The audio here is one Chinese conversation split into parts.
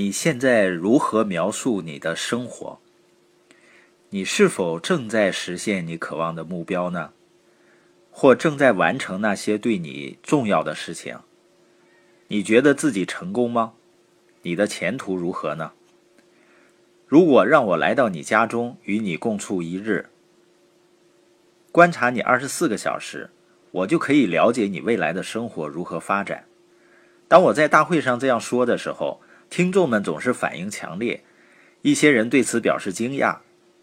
你现在如何描述你的生活？你是否正在实现你渴望的目标呢？或正在完成那些对你重要的事情？你觉得自己成功吗？你的前途如何呢？如果让我来到你家中与你共处一日，观察你二十四个小时，我就可以了解你未来的生活如何发展。当我在大会上这样说的时候，听众们总是反应强烈，一些人对此表示惊讶，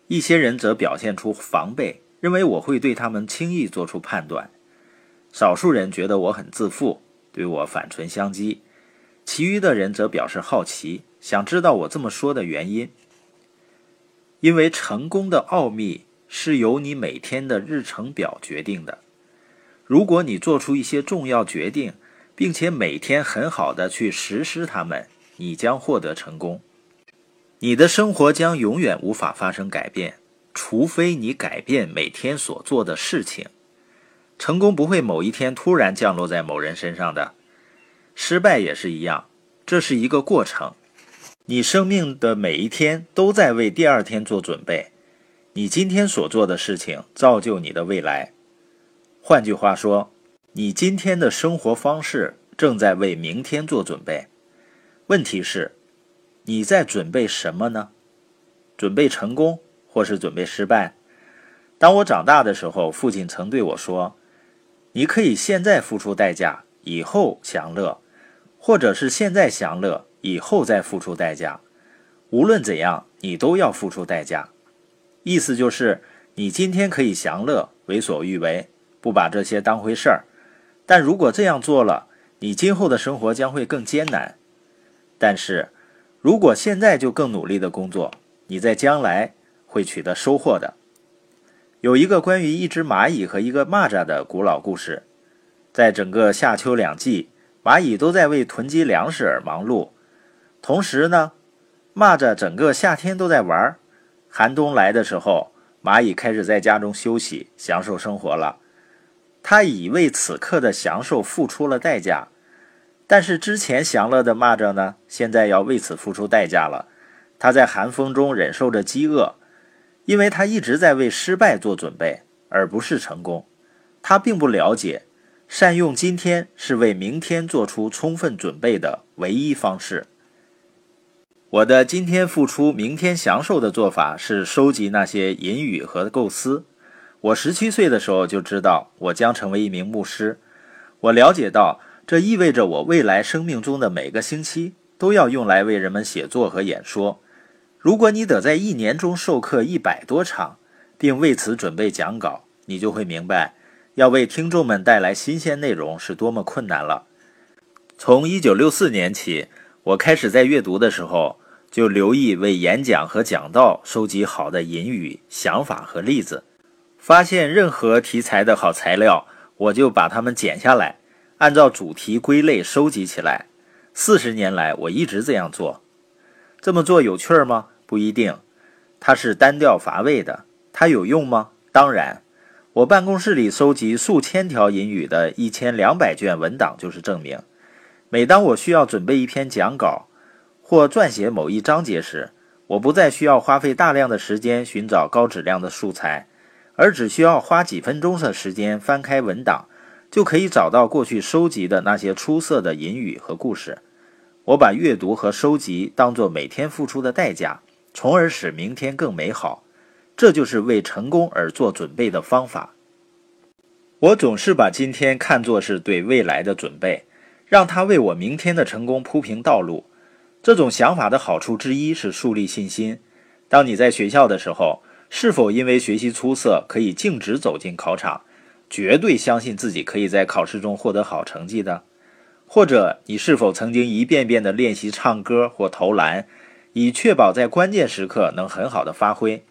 一些人则表现出防备，认为我会对他们轻易做出判断。少数人觉得我很自负，对我反唇相讥，其余的人则表示好奇，想知道我这么说的原因。因为成功的奥秘是由你每天的日程表决定的。如果你做出一些重要决定，并且每天很好的去实施它们，你将获得成功。你的生活将永远无法发生改变，除非你改变每天所做的事情。成功不会某一天突然降落在某人身上的，失败也是一样，这是一个过程。你生命的每一天都在为第二天做准备。你今天所做的事情造就你的未来。换句话说。你今天的生活方式正在为明天做准备。问题是，你在准备什么呢？准备成功，或是准备失败？当我长大的时候，父亲曾对我说：“你可以现在付出代价，以后享乐；或者是现在享乐，以后再付出代价。无论怎样，你都要付出代价。”意思就是，你今天可以享乐，为所欲为，不把这些当回事儿。但如果这样做了，你今后的生活将会更艰难。但是，如果现在就更努力的工作，你在将来会取得收获的。有一个关于一只蚂蚁和一个蚂蚱的古老故事。在整个夏秋两季，蚂蚁都在为囤积粮食而忙碌。同时呢，蚂蚱整个夏天都在玩。寒冬来的时候，蚂蚁开始在家中休息，享受生活了。它已为此刻的享受付出了代价，但是之前享乐的蚂蚱呢？现在要为此付出代价了。他在寒风中忍受着饥饿，因为他一直在为失败做准备，而不是成功。他并不了解，善用今天是为明天做出充分准备的唯一方式。我的今天付出，明天享受的做法是收集那些隐语和构思。我十七岁的时候就知道我将成为一名牧师。我了解到，这意味着我未来生命中的每个星期都要用来为人们写作和演说。如果你得在一年中授课一百多场，并为此准备讲稿，你就会明白，要为听众们带来新鲜内容是多么困难了。从一九六四年起，我开始在阅读的时候就留意为演讲和讲道收集好的引语、想法和例子。发现任何题材的好材料，我就把它们剪下来，按照主题归类收集起来。四十年来，我一直这样做。这么做有趣吗？不一定。它是单调乏味的。它有用吗？当然。我办公室里收集数千条引语的一千两百卷文档就是证明。每当我需要准备一篇讲稿或撰写某一章节时，我不再需要花费大量的时间寻找高质量的素材。而只需要花几分钟的时间翻开文档，就可以找到过去收集的那些出色的引语和故事。我把阅读和收集当做每天付出的代价，从而使明天更美好。这就是为成功而做准备的方法。我总是把今天看作是对未来的准备，让它为我明天的成功铺平道路。这种想法的好处之一是树立信心。当你在学校的时候。是否因为学习出色可以径直走进考场，绝对相信自己可以在考试中获得好成绩的？或者你是否曾经一遍遍地练习唱歌或投篮，以确保在关键时刻能很好的发挥？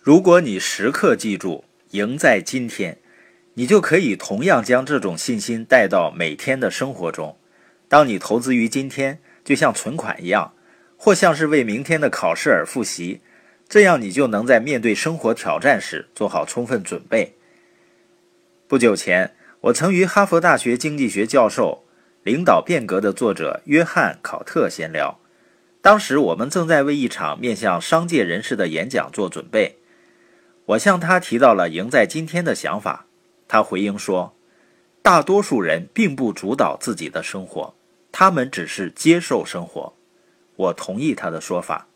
如果你时刻记住“赢在今天”，你就可以同样将这种信心带到每天的生活中。当你投资于今天，就像存款一样，或像是为明天的考试而复习。这样，你就能在面对生活挑战时做好充分准备。不久前，我曾与哈佛大学经济学教授领导变革》的作者约翰·考特闲聊。当时我们正在为一场面向商界人士的演讲做准备，我向他提到了赢在今天的想法。他回应说：“大多数人并不主导自己的生活，他们只是接受生活。”我同意他的说法。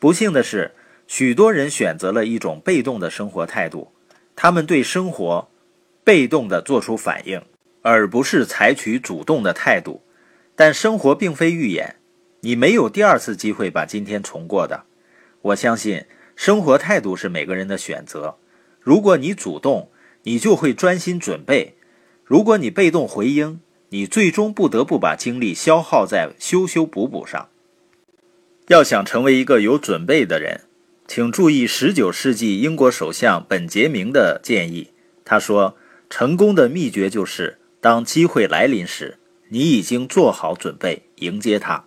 不幸的是，许多人选择了一种被动的生活态度，他们对生活被动地做出反应，而不是采取主动的态度。但生活并非预演。你没有第二次机会把今天重过的。我相信生活态度是每个人的选择。如果你主动，你就会专心准备；如果你被动回应，你最终不得不把精力消耗在修修补补上。要想成为一个有准备的人，请注意19世纪英国首相本杰明的建议。他说：“成功的秘诀就是，当机会来临时，你已经做好准备迎接它。”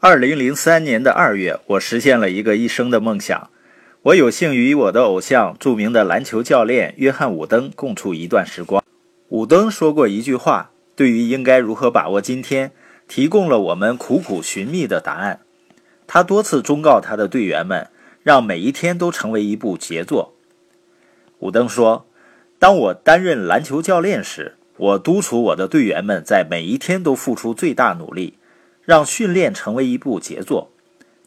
二零零三年的二月，我实现了一个一生的梦想。我有幸与我的偶像、著名的篮球教练约翰·伍登共处一段时光。伍登说过一句话，对于应该如何把握今天，提供了我们苦苦寻觅的答案。他多次忠告他的队员们，让每一天都成为一部杰作。伍登说：“当我担任篮球教练时，我督促我的队员们在每一天都付出最大努力。”让训练成为一部杰作。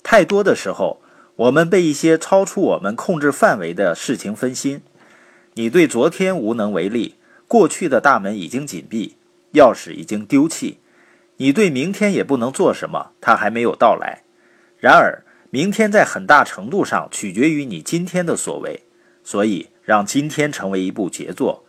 太多的时候，我们被一些超出我们控制范围的事情分心。你对昨天无能为力，过去的大门已经紧闭，钥匙已经丢弃。你对明天也不能做什么，它还没有到来。然而，明天在很大程度上取决于你今天的所为。所以，让今天成为一部杰作。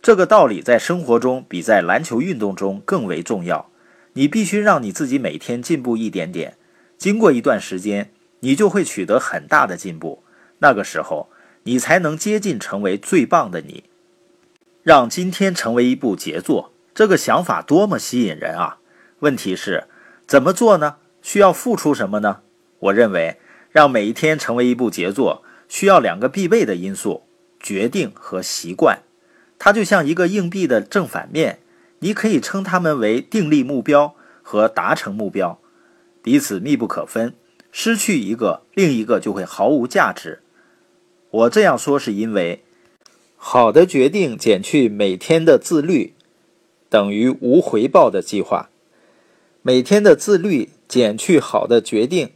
这个道理在生活中比在篮球运动中更为重要。你必须让你自己每天进步一点点，经过一段时间，你就会取得很大的进步。那个时候，你才能接近成为最棒的你。让今天成为一部杰作，这个想法多么吸引人啊！问题是，怎么做呢？需要付出什么呢？我认为，让每一天成为一部杰作，需要两个必备的因素：决定和习惯。它就像一个硬币的正反面。你可以称它们为定立目标和达成目标，彼此密不可分。失去一个，另一个就会毫无价值。我这样说是因为，好的决定减去每天的自律，等于无回报的计划；每天的自律减去好的决定，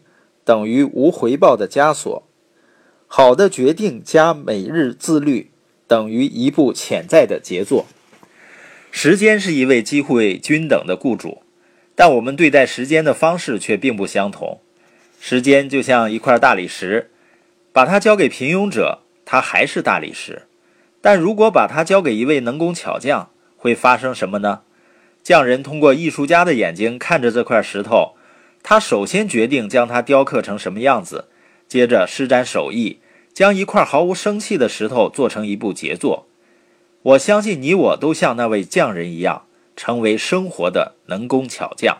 等于无回报的枷锁。好的决定加每日自律，等于一部潜在的杰作。时间是一位机会均等的雇主，但我们对待时间的方式却并不相同。时间就像一块大理石，把它交给平庸者，它还是大理石；但如果把它交给一位能工巧匠，会发生什么呢？匠人通过艺术家的眼睛看着这块石头，他首先决定将它雕刻成什么样子，接着施展手艺，将一块毫无生气的石头做成一部杰作。我相信你我都像那位匠人一样，成为生活的能工巧匠。